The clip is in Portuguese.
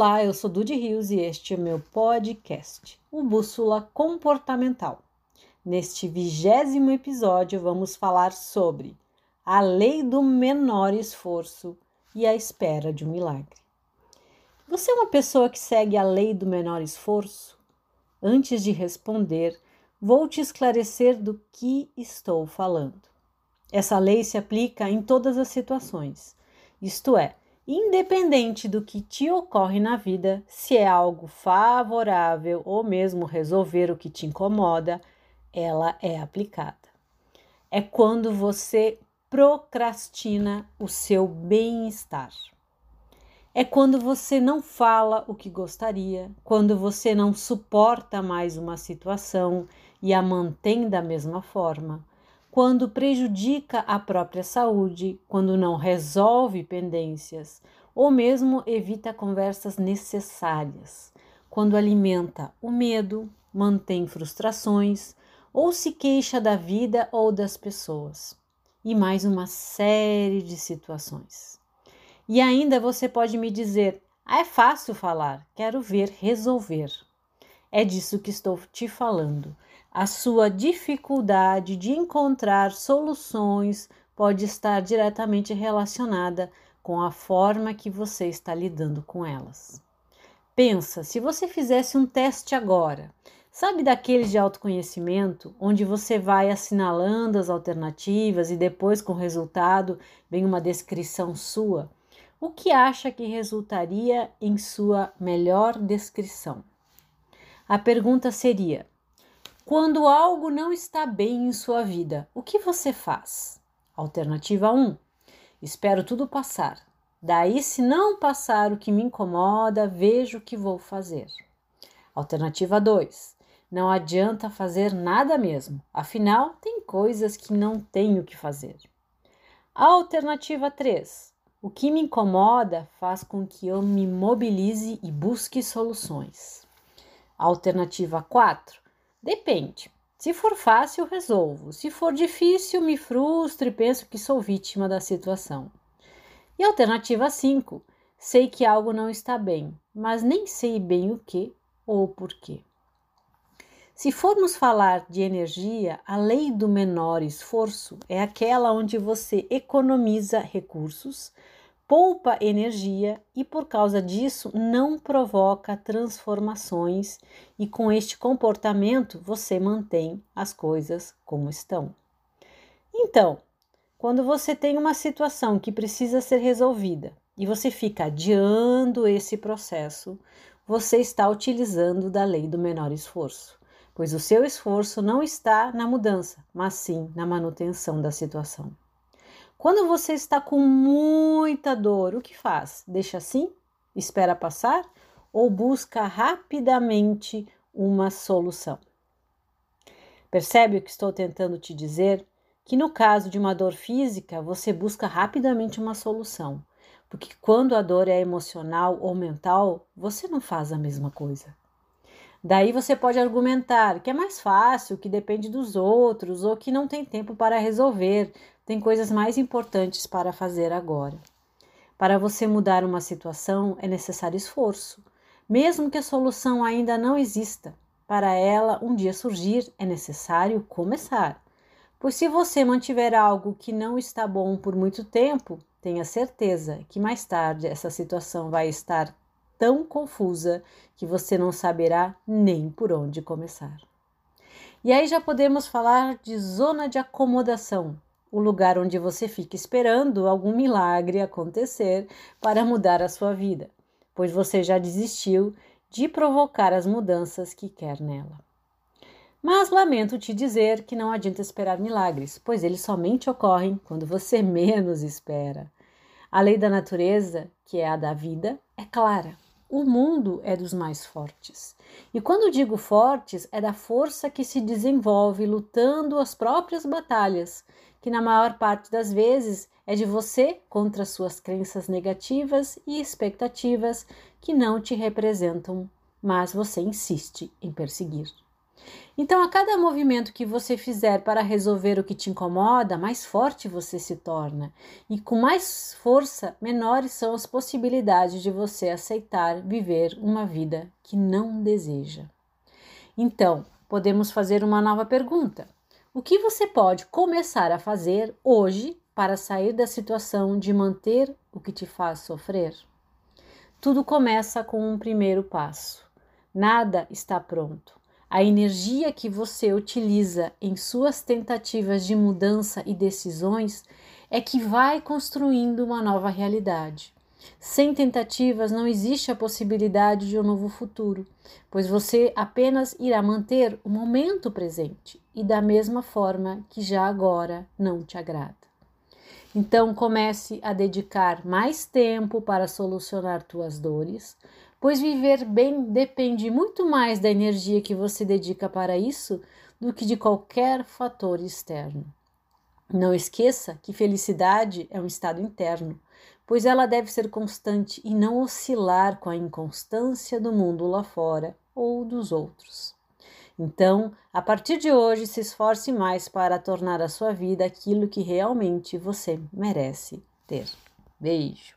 Olá, eu sou Dudy Rios e este é meu podcast, o Bússola Comportamental. Neste vigésimo episódio, vamos falar sobre a lei do menor esforço e a espera de um milagre. Você é uma pessoa que segue a lei do menor esforço? Antes de responder, vou te esclarecer do que estou falando. Essa lei se aplica em todas as situações, isto é, independente do que te ocorre na vida, se é algo favorável ou mesmo resolver o que te incomoda, ela é aplicada. É quando você procrastina o seu bem-estar. É quando você não fala o que gostaria, quando você não suporta mais uma situação e a mantém da mesma forma, quando prejudica a própria saúde, quando não resolve pendências ou mesmo evita conversas necessárias, quando alimenta o medo, mantém frustrações ou se queixa da vida ou das pessoas. E mais uma série de situações. E ainda você pode me dizer: ah, é fácil falar, quero ver resolver. É disso que estou te falando. A sua dificuldade de encontrar soluções pode estar diretamente relacionada com a forma que você está lidando com elas. Pensa, se você fizesse um teste agora, sabe daqueles de autoconhecimento, onde você vai assinalando as alternativas e depois com o resultado vem uma descrição sua? O que acha que resultaria em sua melhor descrição? A pergunta seria: quando algo não está bem em sua vida, o que você faz? Alternativa 1. Espero tudo passar. Daí, se não passar o que me incomoda, vejo o que vou fazer. Alternativa 2. Não adianta fazer nada mesmo, afinal, tem coisas que não tenho que fazer. Alternativa 3. O que me incomoda faz com que eu me mobilize e busque soluções. Alternativa 4. Depende. Se for fácil, resolvo. Se for difícil, me frustro e penso que sou vítima da situação. E alternativa 5. Sei que algo não está bem, mas nem sei bem o que ou porquê. Se formos falar de energia, a lei do menor esforço é aquela onde você economiza recursos poupa energia e, por causa disso, não provoca transformações, e com este comportamento você mantém as coisas como estão. Então, quando você tem uma situação que precisa ser resolvida e você fica adiando esse processo, você está utilizando da lei do menor esforço, pois o seu esforço não está na mudança, mas sim na manutenção da situação. Quando você está com muita dor, o que faz? Deixa assim? Espera passar? Ou busca rapidamente uma solução? Percebe o que estou tentando te dizer? Que no caso de uma dor física, você busca rapidamente uma solução, porque quando a dor é emocional ou mental, você não faz a mesma coisa. Daí você pode argumentar que é mais fácil, que depende dos outros ou que não tem tempo para resolver, tem coisas mais importantes para fazer agora. Para você mudar uma situação é necessário esforço, mesmo que a solução ainda não exista. Para ela um dia surgir, é necessário começar. Pois se você mantiver algo que não está bom por muito tempo, tenha certeza que mais tarde essa situação vai estar tão confusa que você não saberá nem por onde começar. E aí já podemos falar de zona de acomodação, o lugar onde você fica esperando algum milagre acontecer para mudar a sua vida, pois você já desistiu de provocar as mudanças que quer nela. Mas lamento te dizer que não adianta esperar milagres, pois eles somente ocorrem quando você menos espera. A lei da natureza, que é a da vida, é clara. O mundo é dos mais fortes. E quando digo fortes, é da força que se desenvolve lutando as próprias batalhas, que na maior parte das vezes é de você contra suas crenças negativas e expectativas que não te representam, mas você insiste em perseguir. Então, a cada movimento que você fizer para resolver o que te incomoda, mais forte você se torna. E com mais força, menores são as possibilidades de você aceitar viver uma vida que não deseja. Então, podemos fazer uma nova pergunta: O que você pode começar a fazer hoje para sair da situação de manter o que te faz sofrer? Tudo começa com um primeiro passo. Nada está pronto. A energia que você utiliza em suas tentativas de mudança e decisões é que vai construindo uma nova realidade. Sem tentativas não existe a possibilidade de um novo futuro, pois você apenas irá manter o momento presente e da mesma forma que já agora não te agrada. Então comece a dedicar mais tempo para solucionar tuas dores, pois viver bem depende muito mais da energia que você dedica para isso do que de qualquer fator externo. Não esqueça que felicidade é um estado interno, pois ela deve ser constante e não oscilar com a inconstância do mundo lá fora ou dos outros. Então, a partir de hoje, se esforce mais para tornar a sua vida aquilo que realmente você merece ter. Beijo!